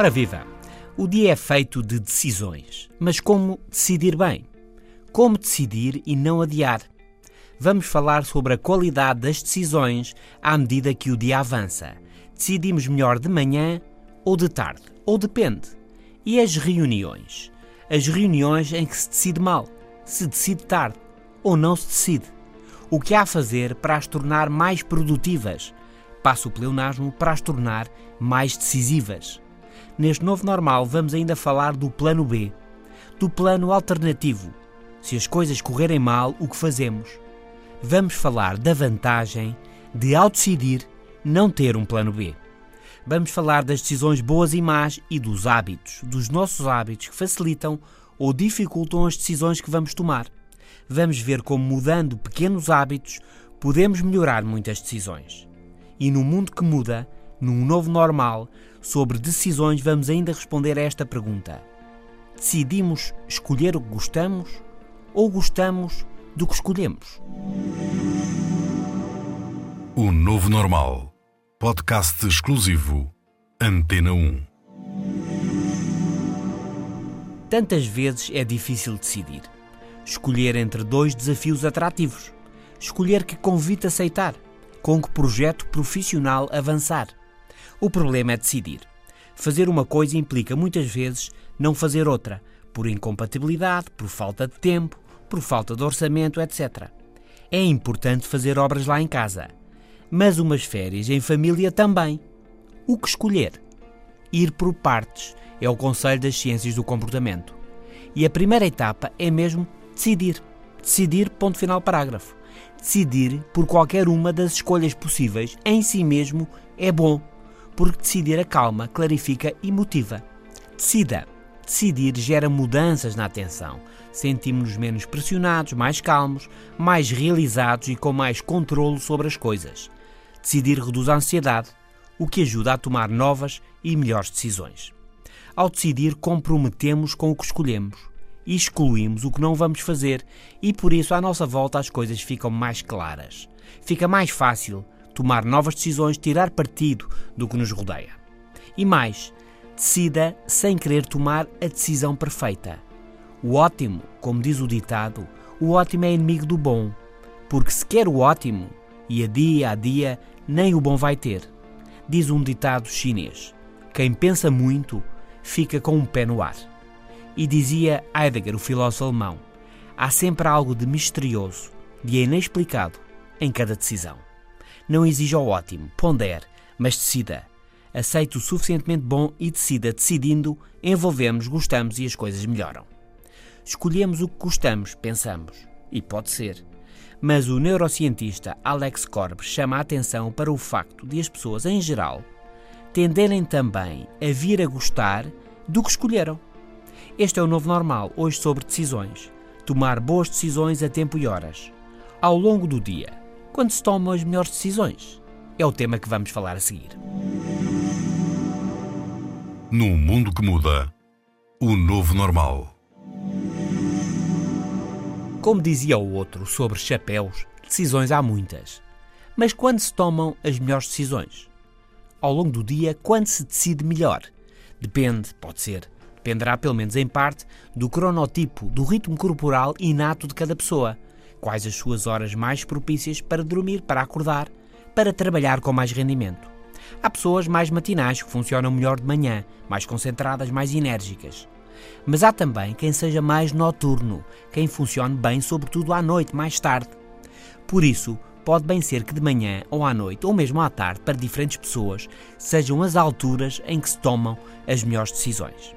Ora viva! O dia é feito de decisões, mas como decidir bem? Como decidir e não adiar? Vamos falar sobre a qualidade das decisões à medida que o dia avança. Decidimos melhor de manhã ou de tarde, ou depende. E as reuniões? As reuniões em que se decide mal, se decide tarde ou não se decide. O que há a fazer para as tornar mais produtivas? Passo o pleonasmo para as tornar mais decisivas. Neste novo normal, vamos ainda falar do plano B, do plano alternativo. Se as coisas correrem mal, o que fazemos? Vamos falar da vantagem de, ao decidir, não ter um plano B. Vamos falar das decisões boas e más e dos hábitos, dos nossos hábitos que facilitam ou dificultam as decisões que vamos tomar. Vamos ver como, mudando pequenos hábitos, podemos melhorar muitas decisões. E no mundo que muda, num novo normal, sobre decisões, vamos ainda responder a esta pergunta: Decidimos escolher o que gostamos ou gostamos do que escolhemos? O Novo Normal. Podcast exclusivo. Antena 1. Tantas vezes é difícil decidir. Escolher entre dois desafios atrativos. Escolher que convite aceitar. Com que projeto profissional avançar. O problema é decidir. Fazer uma coisa implica muitas vezes não fazer outra, por incompatibilidade, por falta de tempo, por falta de orçamento, etc. É importante fazer obras lá em casa, mas umas férias em família também. O que escolher? Ir por partes é o conselho das ciências do comportamento. E a primeira etapa é mesmo decidir. Decidir, ponto final parágrafo. Decidir por qualquer uma das escolhas possíveis em si mesmo é bom porque decidir acalma, clarifica e motiva. Decida. Decidir gera mudanças na atenção. Sentimos-nos menos pressionados, mais calmos, mais realizados e com mais controle sobre as coisas. Decidir reduz a ansiedade, o que ajuda a tomar novas e melhores decisões. Ao decidir, comprometemos com o que escolhemos e excluímos o que não vamos fazer, e por isso à nossa volta as coisas ficam mais claras. Fica mais fácil tomar novas decisões, tirar partido do que nos rodeia. E mais, decida sem querer tomar a decisão perfeita. O ótimo, como diz o ditado, o ótimo é inimigo do bom, porque se quer o ótimo, e a dia a dia nem o bom vai ter. Diz um ditado chinês: quem pensa muito fica com um pé no ar. E dizia Heidegger, o filósofo alemão: há sempre algo de misterioso, de inexplicado em cada decisão. Não exija o ótimo, pondere, mas decida. Aceite o suficientemente bom e decida. Decidindo, envolvemos, gostamos e as coisas melhoram. Escolhemos o que gostamos, pensamos. E pode ser. Mas o neurocientista Alex Korb chama a atenção para o facto de as pessoas, em geral, tenderem também a vir a gostar do que escolheram. Este é o novo normal, hoje sobre decisões. Tomar boas decisões a tempo e horas. Ao longo do dia, quando se tomam as melhores decisões? É o tema que vamos falar a seguir. Num mundo que muda, o novo normal. Como dizia o outro sobre chapéus, decisões há muitas. Mas quando se tomam as melhores decisões? Ao longo do dia, quando se decide melhor? Depende, pode ser. Dependerá, pelo menos em parte, do cronotipo, do ritmo corporal inato de cada pessoa quais as suas horas mais propícias para dormir, para acordar, para trabalhar com mais rendimento. Há pessoas mais matinais que funcionam melhor de manhã, mais concentradas, mais enérgicas. Mas há também quem seja mais noturno, quem funcione bem, sobretudo à noite, mais tarde. Por isso, pode bem ser que de manhã ou à noite, ou mesmo à tarde, para diferentes pessoas, sejam as alturas em que se tomam as melhores decisões.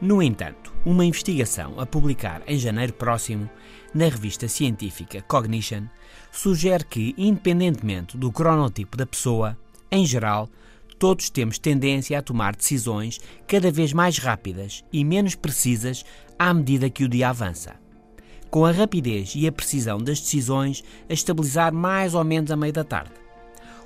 No entanto, uma investigação a publicar em janeiro próximo na revista científica Cognition sugere que, independentemente do cronotipo da pessoa, Em geral, todos temos tendência a tomar decisões cada vez mais rápidas e menos precisas à medida que o dia avança. Com a rapidez e a precisão das decisões a estabilizar mais ou menos a meio da tarde.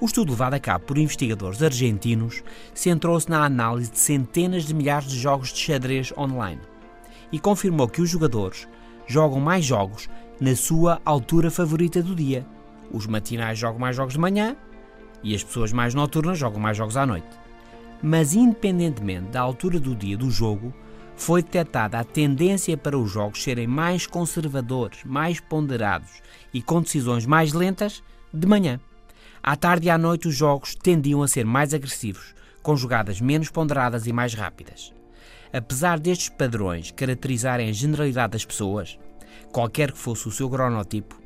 O estudo levado a cabo por investigadores argentinos centrou-se na análise de centenas de milhares de jogos de xadrez online e confirmou que os jogadores jogam mais jogos na sua altura favorita do dia. Os matinais jogam mais jogos de manhã e as pessoas mais noturnas jogam mais jogos à noite. Mas, independentemente da altura do dia do jogo, foi detectada a tendência para os jogos serem mais conservadores, mais ponderados e com decisões mais lentas de manhã. À tarde e à noite, os jogos tendiam a ser mais agressivos, com jogadas menos ponderadas e mais rápidas. Apesar destes padrões caracterizarem a generalidade das pessoas, qualquer que fosse o seu cronotipo,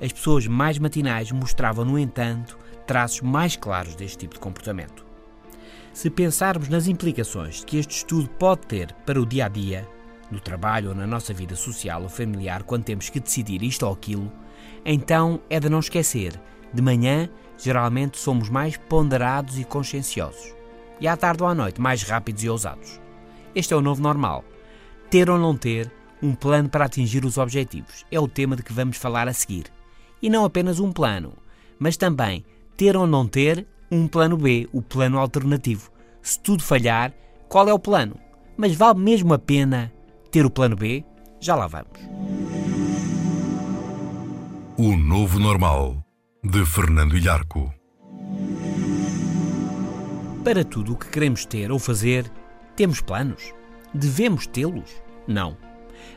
as pessoas mais matinais mostravam, no entanto, traços mais claros deste tipo de comportamento. Se pensarmos nas implicações que este estudo pode ter para o dia a dia, no trabalho ou na nossa vida social ou familiar, quando temos que decidir isto ou aquilo, então é de não esquecer: de manhã, geralmente somos mais ponderados e conscienciosos, e à tarde ou à noite, mais rápidos e ousados. Este é o novo normal. Ter ou não ter um plano para atingir os objetivos é o tema de que vamos falar a seguir. E não apenas um plano, mas também ter ou não ter um plano B, o plano alternativo. Se tudo falhar, qual é o plano? Mas vale mesmo a pena ter o plano B? Já lá vamos. O Novo Normal, de Fernando Ilharco. Para tudo o que queremos ter ou fazer, temos planos? Devemos tê-los? Não.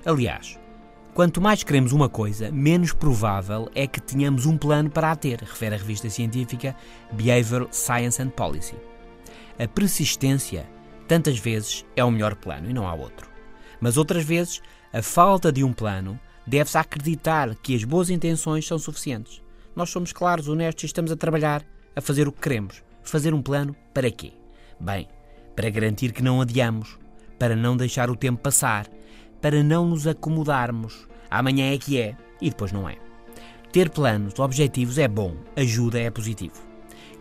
Aliás, Quanto mais queremos uma coisa, menos provável é que tenhamos um plano para a ter, refere a revista científica Behavioral Science and Policy. A persistência, tantas vezes, é o melhor plano e não há outro. Mas outras vezes, a falta de um plano deve-se acreditar que as boas intenções são suficientes. Nós somos claros, honestos e estamos a trabalhar, a fazer o que queremos. Fazer um plano para quê? Bem, para garantir que não adiamos, para não deixar o tempo passar, para não nos acomodarmos. Amanhã é que é e depois não é. Ter planos, objetivos é bom, ajuda é positivo.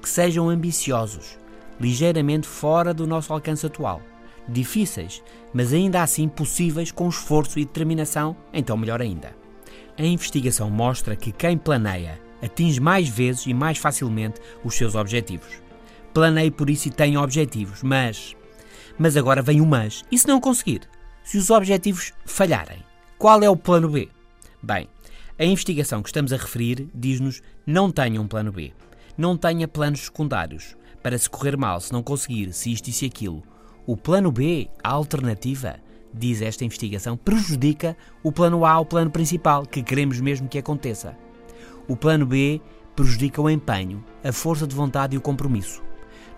Que sejam ambiciosos, ligeiramente fora do nosso alcance atual. Difíceis, mas ainda assim possíveis com esforço e determinação, então melhor ainda. A investigação mostra que quem planeia atinge mais vezes e mais facilmente os seus objetivos. Planeie por isso e tenha objetivos, mas. Mas agora vem o mas. E se não conseguir? Se os objetivos falharem, qual é o plano B? Bem, a investigação que estamos a referir diz-nos não tenha um plano B. Não tenha planos secundários. Para se correr mal, se não conseguir, se isto e se aquilo. O plano B, a alternativa, diz esta investigação, prejudica o plano A, o plano principal, que queremos mesmo que aconteça. O plano B prejudica o empenho, a força de vontade e o compromisso.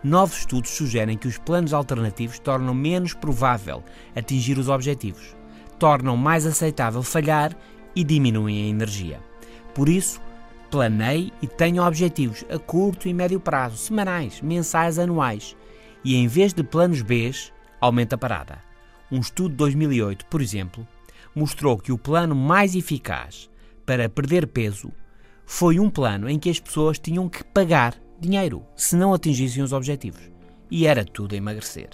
Novos estudos sugerem que os planos alternativos tornam menos provável atingir os objetivos, tornam mais aceitável falhar e diminuem a energia. Por isso, planeie e tenha objetivos a curto e médio prazo, semanais, mensais, anuais. E em vez de planos B, aumenta a parada. Um estudo de 2008, por exemplo, mostrou que o plano mais eficaz para perder peso foi um plano em que as pessoas tinham que pagar dinheiro se não atingissem os objetivos. E era tudo emagrecer.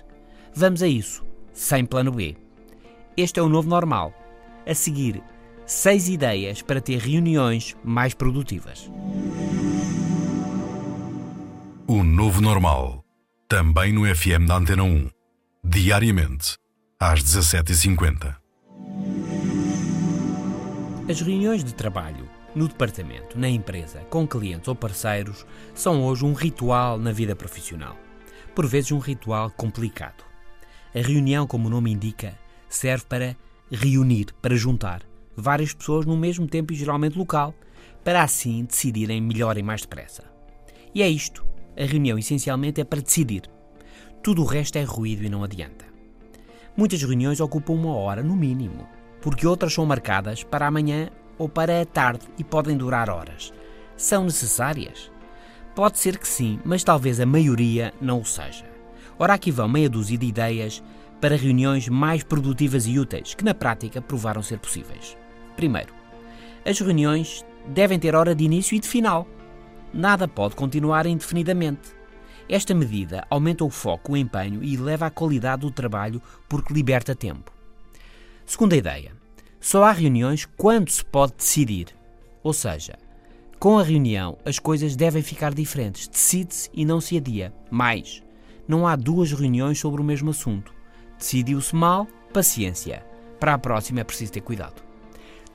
Vamos a isso, sem plano B. Este é o novo normal. A seguir, seis ideias para ter reuniões mais produtivas. O Novo Normal, também no FM da Antena 1, diariamente, às 17h50. As reuniões de trabalho no departamento, na empresa, com clientes ou parceiros, são hoje um ritual na vida profissional. Por vezes, um ritual complicado. A reunião, como o nome indica, serve para reunir, para juntar várias pessoas no mesmo tempo e geralmente local, para assim decidirem melhor e mais depressa. E é isto. A reunião essencialmente é para decidir. Tudo o resto é ruído e não adianta. Muitas reuniões ocupam uma hora, no mínimo, porque outras são marcadas para amanhã ou para a tarde e podem durar horas. São necessárias? Pode ser que sim, mas talvez a maioria não o seja. Ora, aqui vão meia dúzia de ideias para reuniões mais produtivas e úteis, que na prática provaram ser possíveis. Primeiro, as reuniões devem ter hora de início e de final. Nada pode continuar indefinidamente. Esta medida aumenta o foco, o empenho e eleva a qualidade do trabalho porque liberta tempo. Segunda ideia: só há reuniões quando se pode decidir. Ou seja, com a reunião as coisas devem ficar diferentes. Decide-se e não se adia. Mais, não há duas reuniões sobre o mesmo assunto. Decidiu-se mal, paciência. Para a próxima é preciso ter cuidado.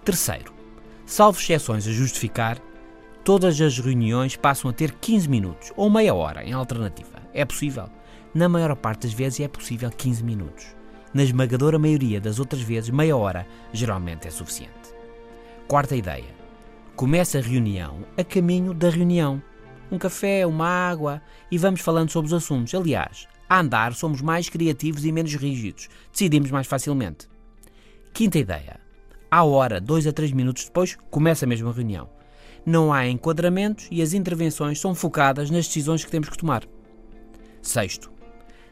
Terceiro, salvo exceções a justificar, todas as reuniões passam a ter 15 minutos ou meia hora em alternativa. É possível. Na maior parte das vezes é possível 15 minutos. Na esmagadora maioria das outras vezes, meia hora geralmente é suficiente. Quarta ideia. Começa a reunião a caminho da reunião. Um café, uma água e vamos falando sobre os assuntos. Aliás, a andar somos mais criativos e menos rígidos. Decidimos mais facilmente. Quinta ideia. À hora, dois a três minutos depois, começa a mesma reunião não há enquadramentos e as intervenções são focadas nas decisões que temos que tomar. Sexto,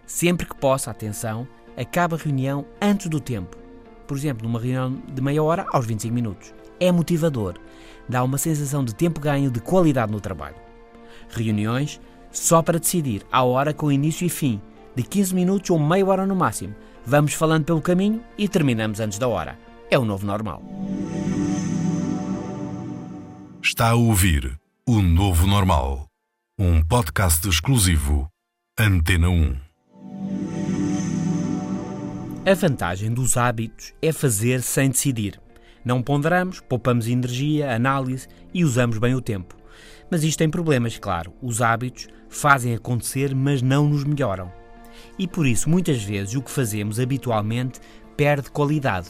sempre que possa, atenção, acaba a reunião antes do tempo. Por exemplo, numa reunião de meia hora aos 25 minutos. É motivador, dá uma sensação de tempo ganho de qualidade no trabalho. Reuniões só para decidir, à hora com início e fim, de 15 minutos ou meia hora no máximo. Vamos falando pelo caminho e terminamos antes da hora. É o novo normal. Está a ouvir O Novo Normal, um podcast exclusivo Antena 1. A vantagem dos hábitos é fazer sem decidir. Não ponderamos, poupamos energia, análise e usamos bem o tempo. Mas isto tem problemas, claro. Os hábitos fazem acontecer, mas não nos melhoram. E por isso, muitas vezes, o que fazemos habitualmente perde qualidade.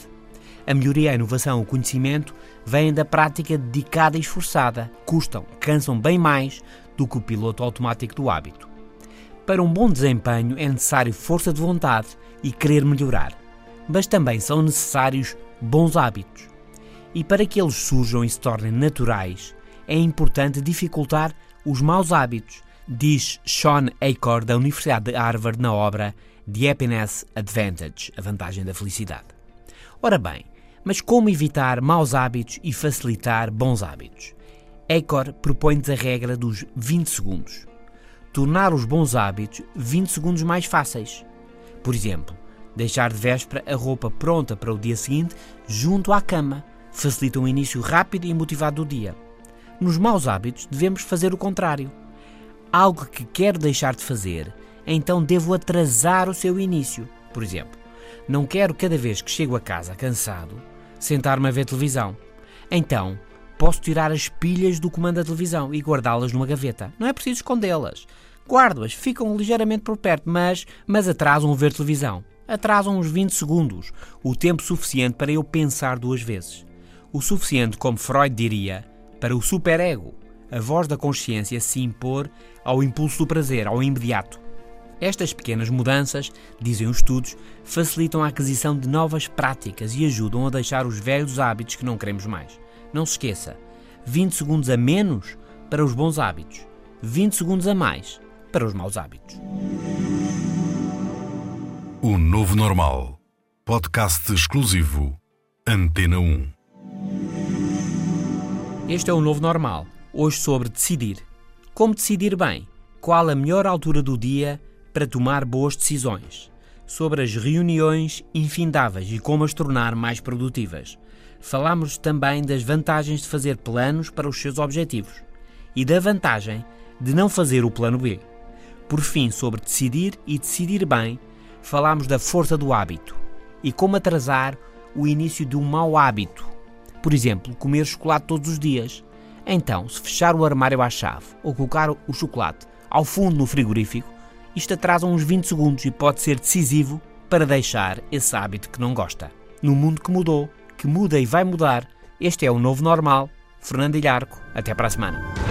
A melhoria, a inovação, o conhecimento vêm da prática dedicada e esforçada, custam, cansam bem mais do que o piloto automático do hábito. Para um bom desempenho é necessário força de vontade e querer melhorar, mas também são necessários bons hábitos. E para que eles surjam e se tornem naturais, é importante dificultar os maus hábitos, diz Sean Acor da Universidade de Harvard na obra The Happiness Advantage, a vantagem da felicidade. Ora bem, mas como evitar maus hábitos e facilitar bons hábitos? Ecor propõe-nos a regra dos 20 segundos. Tornar os bons hábitos 20 segundos mais fáceis. Por exemplo, deixar de véspera a roupa pronta para o dia seguinte junto à cama. Facilita um início rápido e motivado do dia. Nos maus hábitos, devemos fazer o contrário. Algo que quero deixar de fazer, então devo atrasar o seu início. Por exemplo, não quero cada vez que chego a casa cansado sentar-me a ver televisão. Então, posso tirar as pilhas do comando da televisão e guardá-las numa gaveta. Não é preciso escondê-las. Guardo-as, ficam ligeiramente por perto, mas, mas atrasam ver televisão. Atrasam uns 20 segundos, o tempo suficiente para eu pensar duas vezes. O suficiente, como Freud diria, para o superego, a voz da consciência se impor ao impulso do prazer, ao imediato. Estas pequenas mudanças, dizem os estudos, facilitam a aquisição de novas práticas e ajudam a deixar os velhos hábitos que não queremos mais. Não se esqueça: 20 segundos a menos para os bons hábitos, 20 segundos a mais para os maus hábitos. O Novo Normal. Podcast exclusivo. Antena 1. Este é o Novo Normal. Hoje sobre decidir. Como decidir bem? Qual a melhor altura do dia para tomar boas decisões, sobre as reuniões infindáveis e como as tornar mais produtivas. Falamos também das vantagens de fazer planos para os seus objetivos e da vantagem de não fazer o plano B. Por fim, sobre decidir e decidir bem, falamos da força do hábito e como atrasar o início de um mau hábito. Por exemplo, comer chocolate todos os dias. Então, se fechar o armário à chave ou colocar o chocolate ao fundo no frigorífico, isto atrasa uns 20 segundos e pode ser decisivo para deixar esse hábito que não gosta. No mundo que mudou, que muda e vai mudar, este é o novo normal. Fernando Ilharco, até para a semana.